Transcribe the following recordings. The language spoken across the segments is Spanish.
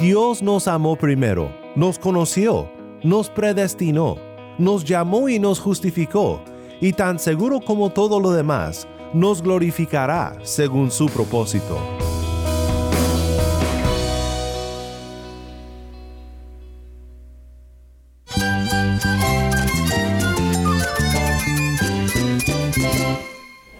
Dios nos amó primero, nos conoció, nos predestinó, nos llamó y nos justificó, y tan seguro como todo lo demás, nos glorificará según su propósito.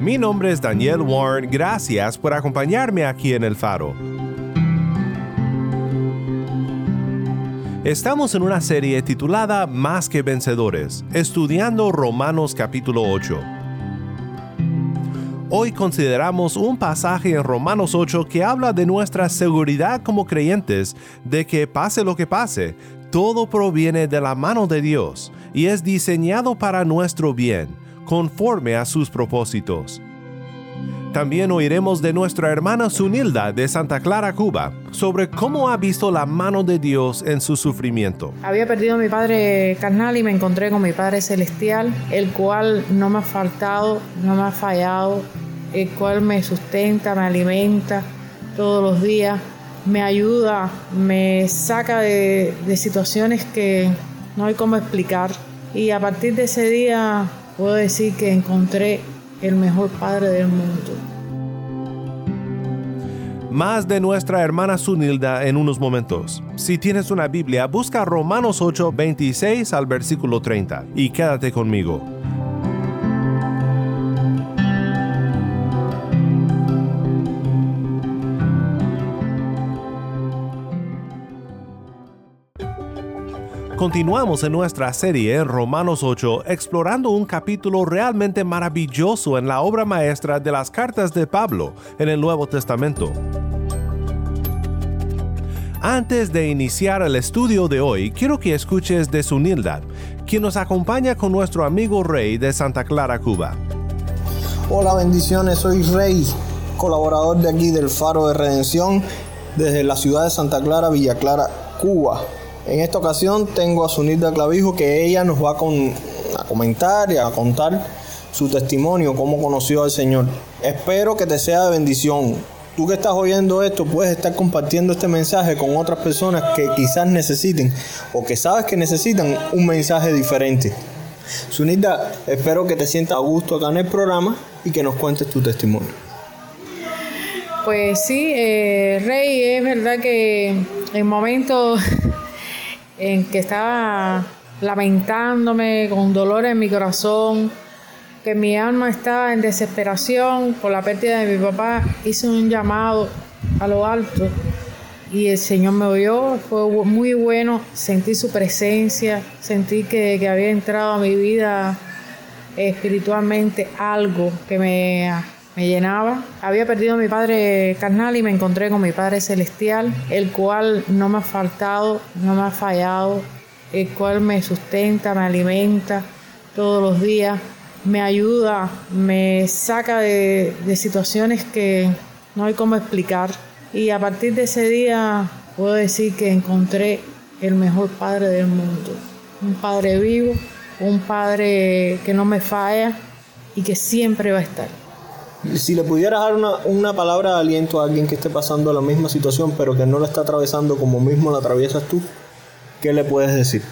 Mi nombre es Daniel Warren. Gracias por acompañarme aquí en El Faro. Estamos en una serie titulada Más que Vencedores, estudiando Romanos capítulo 8. Hoy consideramos un pasaje en Romanos 8 que habla de nuestra seguridad como creyentes de que pase lo que pase, todo proviene de la mano de Dios y es diseñado para nuestro bien, conforme a sus propósitos. También oiremos de nuestra hermana Sunilda de Santa Clara, Cuba, sobre cómo ha visto la mano de Dios en su sufrimiento. Había perdido a mi padre carnal y me encontré con mi Padre Celestial, el cual no me ha faltado, no me ha fallado, el cual me sustenta, me alimenta todos los días, me ayuda, me saca de, de situaciones que no hay cómo explicar. Y a partir de ese día puedo decir que encontré el mejor padre del mundo. Más de nuestra hermana Sunilda en unos momentos. Si tienes una Biblia, busca Romanos 8, 26 al versículo 30 y quédate conmigo. Continuamos en nuestra serie Romanos 8 explorando un capítulo realmente maravilloso en la obra maestra de las cartas de Pablo en el Nuevo Testamento. Antes de iniciar el estudio de hoy, quiero que escuches de Sunildad, quien nos acompaña con nuestro amigo Rey de Santa Clara, Cuba. Hola, bendiciones, soy Rey, colaborador de aquí del Faro de Redención, desde la ciudad de Santa Clara, Villa Clara, Cuba. En esta ocasión tengo a Sunilda Clavijo que ella nos va a, comentar y a contar su testimonio, cómo conoció al Señor. Espero que te sea de bendición. Tú que estás oyendo esto puedes estar compartiendo este mensaje con otras personas que quizás necesiten o que sabes que necesitan un mensaje diferente. Sunilda, espero que te sientas a gusto acá en el programa y que nos cuentes tu testimonio. Pues sí, eh, Rey, es verdad que en momentos en que estaba lamentándome con dolor en mi corazón, que mi alma estaba en desesperación por la pérdida de mi papá, hice un llamado a lo alto y el Señor me oyó, fue muy bueno, sentí su presencia, sentí que, que había entrado a mi vida espiritualmente algo que me me llenaba. Había perdido a mi padre carnal y me encontré con mi padre celestial, el cual no me ha faltado, no me ha fallado, el cual me sustenta, me alimenta todos los días, me ayuda, me saca de, de situaciones que no hay cómo explicar. Y a partir de ese día puedo decir que encontré el mejor padre del mundo. Un padre vivo, un padre que no me falla y que siempre va a estar. Si le pudieras dar una, una, palabra de aliento a alguien que esté pasando la misma situación, pero que no la está atravesando como mismo la atraviesas tú, ¿qué le puedes decir?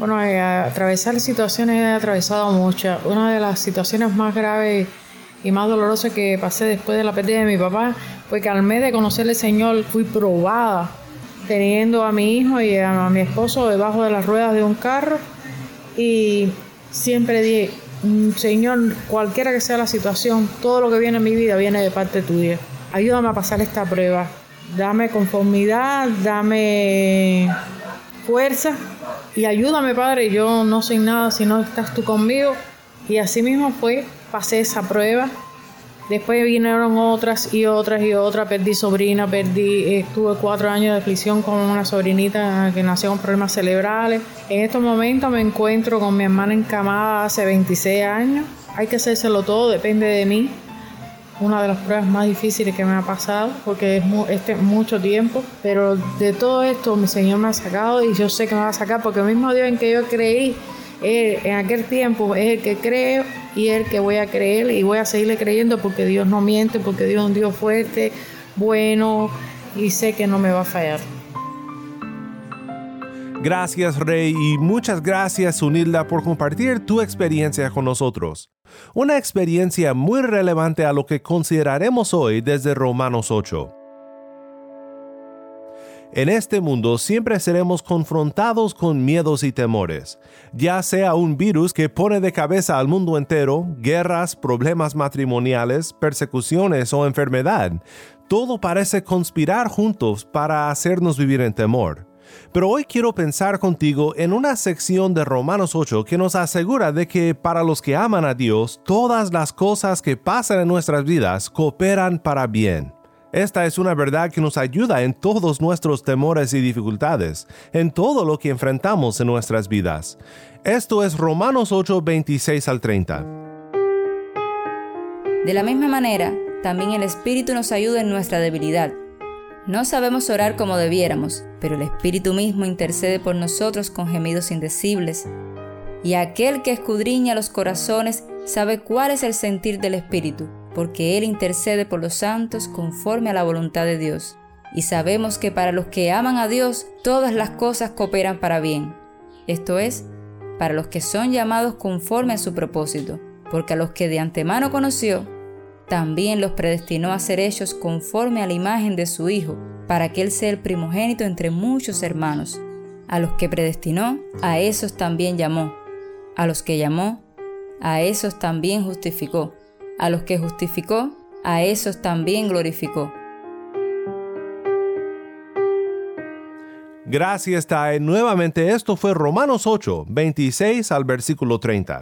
Bueno, eh, atravesar situaciones he atravesado muchas. Una de las situaciones más graves y más dolorosas que pasé después de la pérdida de mi papá fue que al mes de conocerle al Señor fui probada, teniendo a mi hijo y a, mi esposo debajo de las ruedas de un carro y siempre dije, Señor, cualquiera que sea la situación, todo lo que viene en mi vida viene de parte tuya. Ayúdame a pasar esta prueba. Dame conformidad, dame fuerza y ayúdame, Padre. Yo no soy nada si no estás tú conmigo. Y así mismo fue, pasé esa prueba. Después vinieron otras y otras y otras. Perdí sobrina, perdí, estuve cuatro años de aflicción con una sobrinita que nació con problemas cerebrales. En estos momentos me encuentro con mi hermana encamada hace 26 años. Hay que hacérselo todo, depende de mí. Una de las pruebas más difíciles que me ha pasado porque es este, mucho tiempo. Pero de todo esto mi Señor me ha sacado y yo sé que me va a sacar porque el mismo Dios en que yo creí en aquel tiempo es el que creo y el que voy a creer y voy a seguirle creyendo porque Dios no miente, porque Dios es un Dios fuerte, bueno y sé que no me va a fallar. Gracias Rey y muchas gracias Unilda por compartir tu experiencia con nosotros. Una experiencia muy relevante a lo que consideraremos hoy desde Romanos 8. En este mundo siempre seremos confrontados con miedos y temores, ya sea un virus que pone de cabeza al mundo entero, guerras, problemas matrimoniales, persecuciones o enfermedad. Todo parece conspirar juntos para hacernos vivir en temor. Pero hoy quiero pensar contigo en una sección de Romanos 8 que nos asegura de que para los que aman a Dios, todas las cosas que pasan en nuestras vidas cooperan para bien. Esta es una verdad que nos ayuda en todos nuestros temores y dificultades, en todo lo que enfrentamos en nuestras vidas. Esto es Romanos 8, 26 al 30. De la misma manera, también el Espíritu nos ayuda en nuestra debilidad. No sabemos orar como debiéramos, pero el Espíritu mismo intercede por nosotros con gemidos indecibles. Y aquel que escudriña los corazones sabe cuál es el sentir del Espíritu porque Él intercede por los santos conforme a la voluntad de Dios. Y sabemos que para los que aman a Dios, todas las cosas cooperan para bien. Esto es, para los que son llamados conforme a su propósito, porque a los que de antemano conoció, también los predestinó a ser hechos conforme a la imagen de su Hijo, para que Él sea el primogénito entre muchos hermanos. A los que predestinó, a esos también llamó. A los que llamó, a esos también justificó a los que justificó, a esos también glorificó. Gracias, Tae. Nuevamente esto fue Romanos 8, 26 al versículo 30.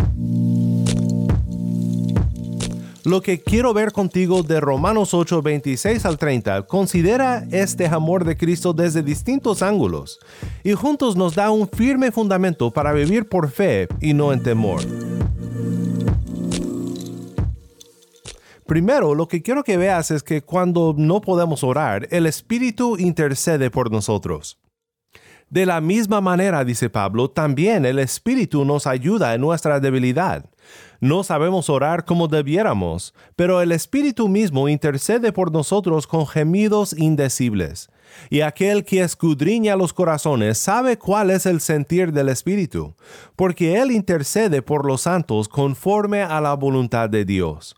Lo que quiero ver contigo de Romanos 8, 26 al 30 considera este amor de Cristo desde distintos ángulos y juntos nos da un firme fundamento para vivir por fe y no en temor. Primero, lo que quiero que veas es que cuando no podemos orar, el Espíritu intercede por nosotros. De la misma manera, dice Pablo, también el Espíritu nos ayuda en nuestra debilidad. No sabemos orar como debiéramos, pero el Espíritu mismo intercede por nosotros con gemidos indecibles. Y aquel que escudriña los corazones sabe cuál es el sentir del Espíritu, porque Él intercede por los santos conforme a la voluntad de Dios.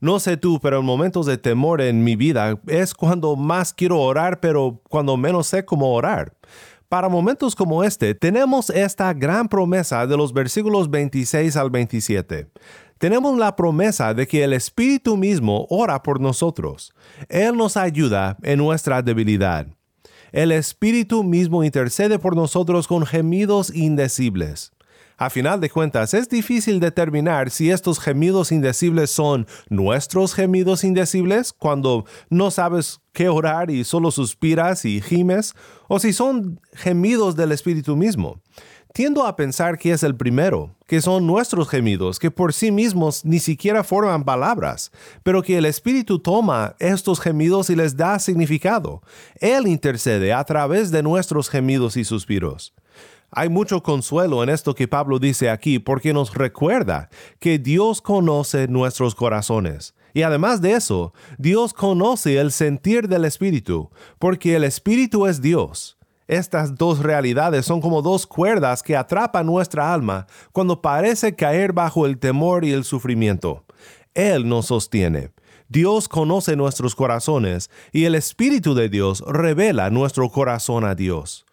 No sé tú, pero en momentos de temor en mi vida es cuando más quiero orar, pero cuando menos sé cómo orar. Para momentos como este, tenemos esta gran promesa de los versículos 26 al 27. Tenemos la promesa de que el Espíritu mismo ora por nosotros. Él nos ayuda en nuestra debilidad. El Espíritu mismo intercede por nosotros con gemidos indecibles. A final de cuentas, es difícil determinar si estos gemidos indecibles son nuestros gemidos indecibles cuando no sabes qué orar y solo suspiras y gimes, o si son gemidos del Espíritu mismo. Tiendo a pensar que es el primero, que son nuestros gemidos, que por sí mismos ni siquiera forman palabras, pero que el Espíritu toma estos gemidos y les da significado. Él intercede a través de nuestros gemidos y suspiros. Hay mucho consuelo en esto que Pablo dice aquí porque nos recuerda que Dios conoce nuestros corazones. Y además de eso, Dios conoce el sentir del Espíritu, porque el Espíritu es Dios. Estas dos realidades son como dos cuerdas que atrapan nuestra alma cuando parece caer bajo el temor y el sufrimiento. Él nos sostiene. Dios conoce nuestros corazones y el Espíritu de Dios revela nuestro corazón a Dios.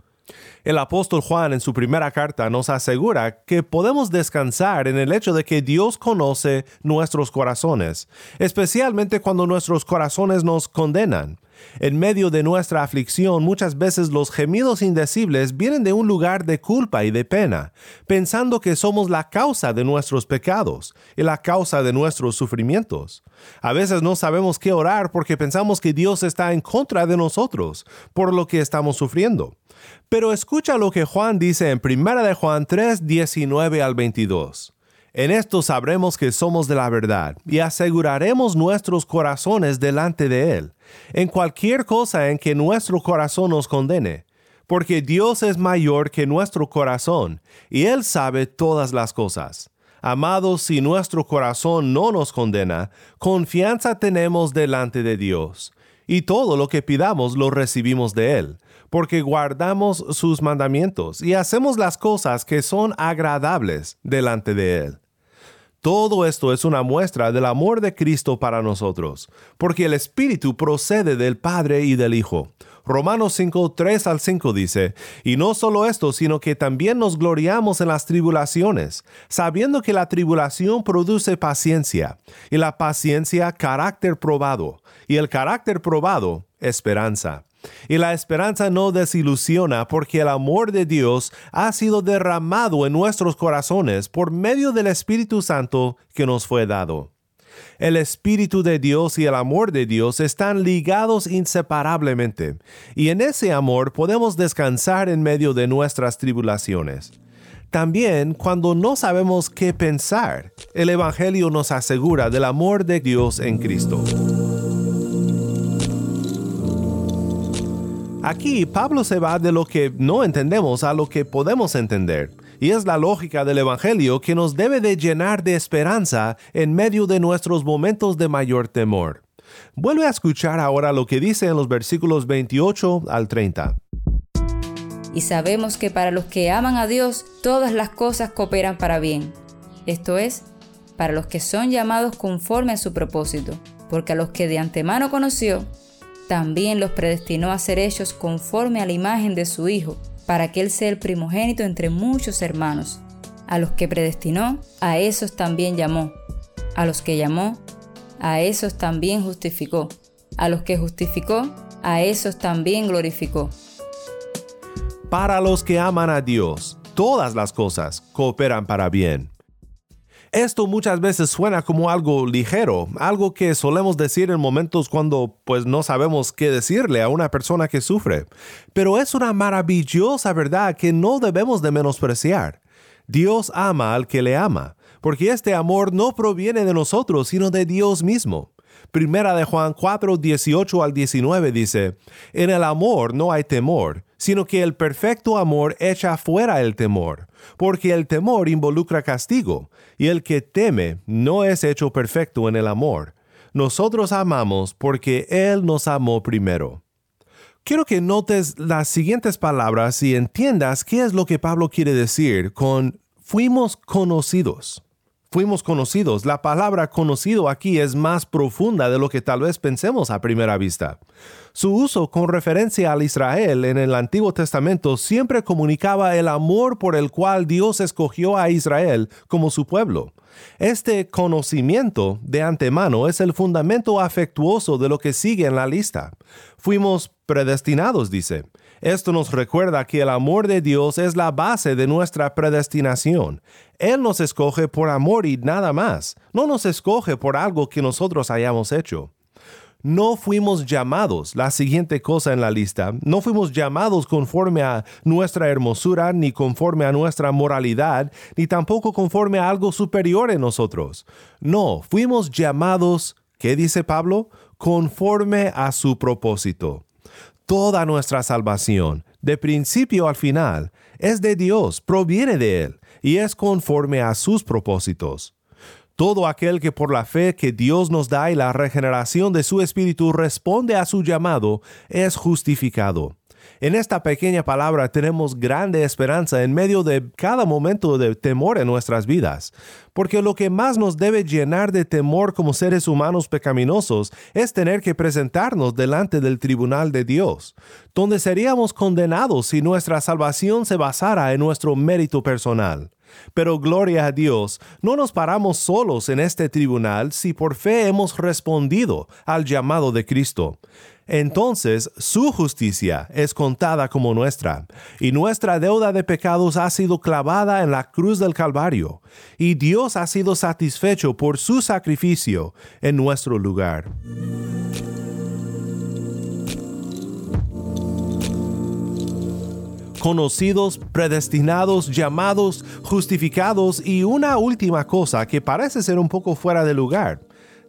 El apóstol Juan en su primera carta nos asegura que podemos descansar en el hecho de que Dios conoce nuestros corazones, especialmente cuando nuestros corazones nos condenan. En medio de nuestra aflicción muchas veces los gemidos indecibles vienen de un lugar de culpa y de pena, pensando que somos la causa de nuestros pecados y la causa de nuestros sufrimientos. A veces no sabemos qué orar porque pensamos que Dios está en contra de nosotros por lo que estamos sufriendo. Pero escucha lo que Juan dice en 1 de Juan 3, 19 al 22. En esto sabremos que somos de la verdad y aseguraremos nuestros corazones delante de Él, en cualquier cosa en que nuestro corazón nos condene, porque Dios es mayor que nuestro corazón y Él sabe todas las cosas. Amados, si nuestro corazón no nos condena, confianza tenemos delante de Dios, y todo lo que pidamos lo recibimos de Él porque guardamos sus mandamientos y hacemos las cosas que son agradables delante de Él. Todo esto es una muestra del amor de Cristo para nosotros, porque el Espíritu procede del Padre y del Hijo. Romanos 5, 3 al 5 dice, y no solo esto, sino que también nos gloriamos en las tribulaciones, sabiendo que la tribulación produce paciencia, y la paciencia carácter probado, y el carácter probado esperanza. Y la esperanza no desilusiona porque el amor de Dios ha sido derramado en nuestros corazones por medio del Espíritu Santo que nos fue dado. El Espíritu de Dios y el amor de Dios están ligados inseparablemente, y en ese amor podemos descansar en medio de nuestras tribulaciones. También cuando no sabemos qué pensar, el Evangelio nos asegura del amor de Dios en Cristo. Aquí Pablo se va de lo que no entendemos a lo que podemos entender. Y es la lógica del Evangelio que nos debe de llenar de esperanza en medio de nuestros momentos de mayor temor. Vuelve a escuchar ahora lo que dice en los versículos 28 al 30. Y sabemos que para los que aman a Dios todas las cosas cooperan para bien. Esto es, para los que son llamados conforme a su propósito, porque a los que de antemano conoció, también los predestinó a ser hechos conforme a la imagen de su Hijo, para que Él sea el primogénito entre muchos hermanos. A los que predestinó, a esos también llamó. A los que llamó, a esos también justificó. A los que justificó, a esos también glorificó. Para los que aman a Dios, todas las cosas cooperan para bien esto muchas veces suena como algo ligero, algo que solemos decir en momentos cuando pues no sabemos qué decirle a una persona que sufre, pero es una maravillosa verdad que no debemos de menospreciar. Dios ama al que le ama, porque este amor no proviene de nosotros, sino de Dios mismo. Primera de Juan 4, 18 al 19 dice, En el amor no hay temor, sino que el perfecto amor echa fuera el temor, porque el temor involucra castigo, y el que teme no es hecho perfecto en el amor. Nosotros amamos porque Él nos amó primero. Quiero que notes las siguientes palabras y entiendas qué es lo que Pablo quiere decir con fuimos conocidos fuimos conocidos. La palabra conocido aquí es más profunda de lo que tal vez pensemos a primera vista. Su uso con referencia al Israel en el Antiguo Testamento siempre comunicaba el amor por el cual Dios escogió a Israel como su pueblo. Este conocimiento de antemano es el fundamento afectuoso de lo que sigue en la lista. Fuimos predestinados, dice. Esto nos recuerda que el amor de Dios es la base de nuestra predestinación. Él nos escoge por amor y nada más. No nos escoge por algo que nosotros hayamos hecho. No fuimos llamados, la siguiente cosa en la lista, no fuimos llamados conforme a nuestra hermosura, ni conforme a nuestra moralidad, ni tampoco conforme a algo superior en nosotros. No, fuimos llamados, ¿qué dice Pablo? Conforme a su propósito. Toda nuestra salvación, de principio al final, es de Dios, proviene de Él y es conforme a sus propósitos. Todo aquel que por la fe que Dios nos da y la regeneración de su Espíritu responde a su llamado es justificado. En esta pequeña palabra tenemos grande esperanza en medio de cada momento de temor en nuestras vidas, porque lo que más nos debe llenar de temor como seres humanos pecaminosos es tener que presentarnos delante del tribunal de Dios, donde seríamos condenados si nuestra salvación se basara en nuestro mérito personal. Pero gloria a Dios, no nos paramos solos en este tribunal si por fe hemos respondido al llamado de Cristo. Entonces su justicia es contada como nuestra, y nuestra deuda de pecados ha sido clavada en la cruz del Calvario, y Dios ha sido satisfecho por su sacrificio en nuestro lugar. Conocidos, predestinados, llamados, justificados y una última cosa que parece ser un poco fuera de lugar.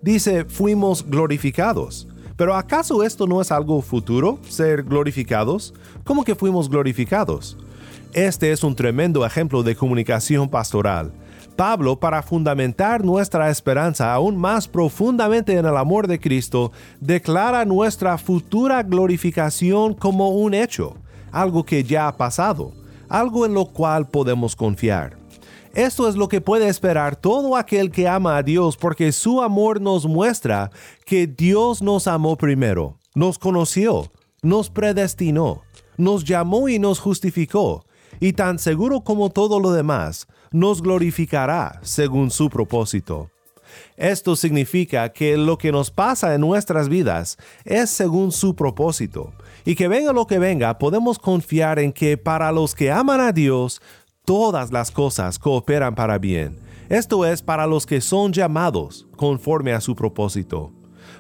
Dice, fuimos glorificados. Pero ¿acaso esto no es algo futuro, ser glorificados? ¿Cómo que fuimos glorificados? Este es un tremendo ejemplo de comunicación pastoral. Pablo, para fundamentar nuestra esperanza aún más profundamente en el amor de Cristo, declara nuestra futura glorificación como un hecho algo que ya ha pasado, algo en lo cual podemos confiar. Esto es lo que puede esperar todo aquel que ama a Dios porque su amor nos muestra que Dios nos amó primero, nos conoció, nos predestinó, nos llamó y nos justificó, y tan seguro como todo lo demás, nos glorificará según su propósito. Esto significa que lo que nos pasa en nuestras vidas es según su propósito, y que venga lo que venga, podemos confiar en que para los que aman a Dios, todas las cosas cooperan para bien. Esto es para los que son llamados conforme a su propósito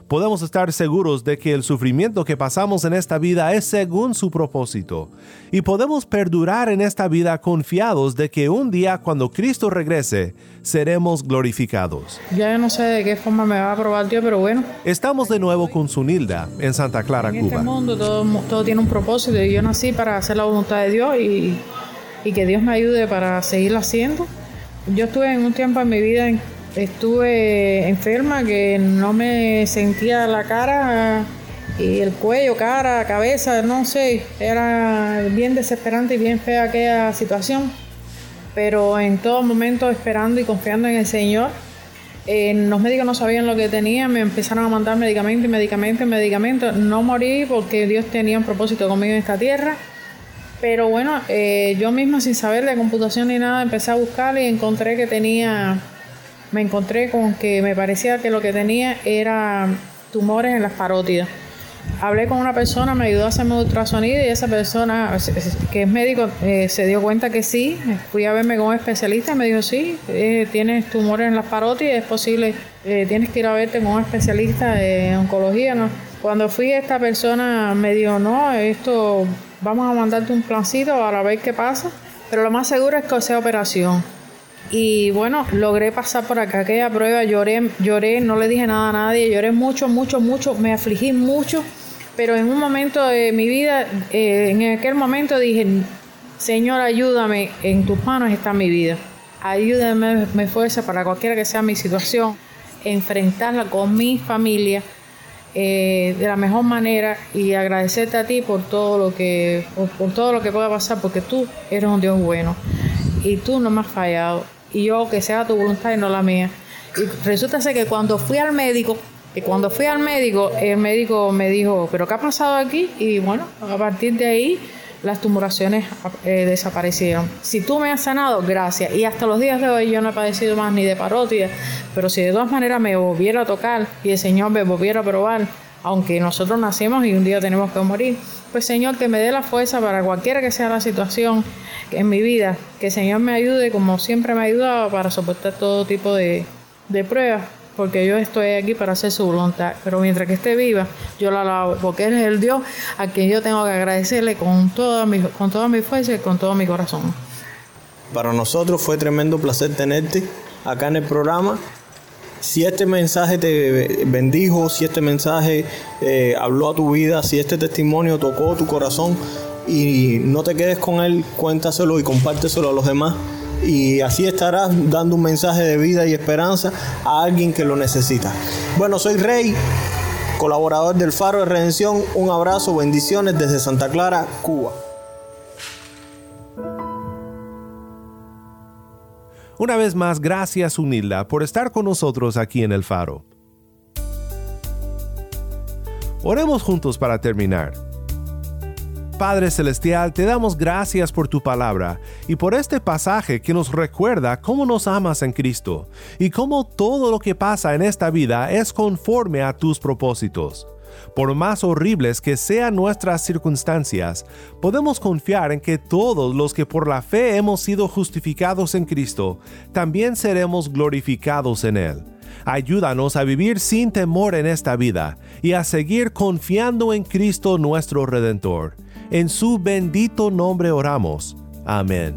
podemos estar seguros de que el sufrimiento que pasamos en esta vida es según su propósito. Y podemos perdurar en esta vida confiados de que un día cuando Cristo regrese, seremos glorificados. Ya no sé de qué forma me va a probar Dios, pero bueno. Estamos de nuevo con Sunilda en Santa Clara, en Cuba. este mundo todo, todo, tiene un propósito y yo nací para hacer la voluntad de Dios y, y que Dios me ayude para seguirlo haciendo. Yo estuve en un tiempo en mi vida en estuve enferma que no me sentía la cara y el cuello, cara, cabeza, no sé, era bien desesperante y bien fea aquella situación, pero en todo momento esperando y confiando en el Señor. Eh, los médicos no sabían lo que tenía, me empezaron a mandar medicamentos, medicamentos, medicamentos. No morí porque Dios tenía un propósito conmigo en esta tierra. Pero bueno, eh, yo misma sin saber de computación ni nada empecé a buscar y encontré que tenía me encontré con que me parecía que lo que tenía era tumores en las parótidas. Hablé con una persona, me ayudó a hacerme ultrasonido y esa persona, que es médico, eh, se dio cuenta que sí. Fui a verme con un especialista y me dijo, sí, eh, tienes tumores en las parótidas, es posible, eh, tienes que ir a verte con un especialista de oncología. Cuando fui, esta persona me dijo, no, esto, vamos a mandarte un plancito para ver qué pasa, pero lo más seguro es que sea operación. Y bueno, logré pasar por acá aquella prueba, lloré, lloré, no le dije nada a nadie, lloré mucho, mucho, mucho, me afligí mucho, pero en un momento de mi vida, eh, en aquel momento dije, Señor, ayúdame, en tus manos está mi vida. Ayúdame, me fuerza para cualquiera que sea mi situación, enfrentarla con mi familia eh, de la mejor manera. Y agradecerte a ti por todo lo que por todo lo que pueda pasar, porque tú eres un Dios bueno. Y tú no me has fallado y yo que sea tu voluntad y no la mía. Y resulta ser que cuando fui al médico, que cuando fui al médico, el médico me dijo, ¿pero qué ha pasado aquí? Y bueno, a partir de ahí las tumoraciones eh, desaparecieron. Si tú me has sanado, gracias. Y hasta los días de hoy yo no he padecido más ni de parótida, pero si de todas maneras me volviera a tocar y el Señor me volviera a probar, aunque nosotros nacimos y un día tenemos que morir, pues Señor, que me dé la fuerza para cualquiera que sea la situación en mi vida, que Señor me ayude como siempre me ha ayudado para soportar todo tipo de, pruebas, porque yo estoy aquí para hacer su voluntad, pero mientras que esté viva, yo la alabo, porque Él es el Dios a quien yo tengo que agradecerle con toda mi, con toda mi fuerza y con todo mi corazón. Para nosotros fue tremendo placer tenerte acá en el programa. Si este mensaje te bendijo, si este mensaje eh, habló a tu vida, si este testimonio tocó tu corazón, y no te quedes con él, cuéntaselo y compárteselo a los demás. Y así estarás dando un mensaje de vida y esperanza a alguien que lo necesita. Bueno, soy Rey, colaborador del Faro de Redención. Un abrazo, bendiciones desde Santa Clara, Cuba. Una vez más, gracias Unilda por estar con nosotros aquí en el Faro. Oremos juntos para terminar. Padre Celestial, te damos gracias por tu palabra y por este pasaje que nos recuerda cómo nos amas en Cristo y cómo todo lo que pasa en esta vida es conforme a tus propósitos. Por más horribles que sean nuestras circunstancias, podemos confiar en que todos los que por la fe hemos sido justificados en Cristo, también seremos glorificados en Él. Ayúdanos a vivir sin temor en esta vida y a seguir confiando en Cristo nuestro Redentor. En su bendito nombre oramos. Amén.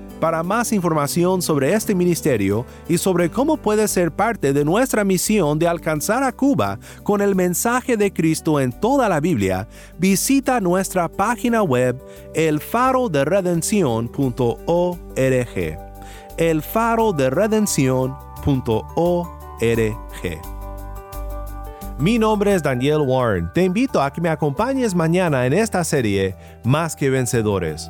Para más información sobre este ministerio y sobre cómo puedes ser parte de nuestra misión de alcanzar a Cuba con el mensaje de Cristo en toda la Biblia, visita nuestra página web elfaroderedencion.org. elfaroderedencion.org. Mi nombre es Daniel Warren. Te invito a que me acompañes mañana en esta serie Más que Vencedores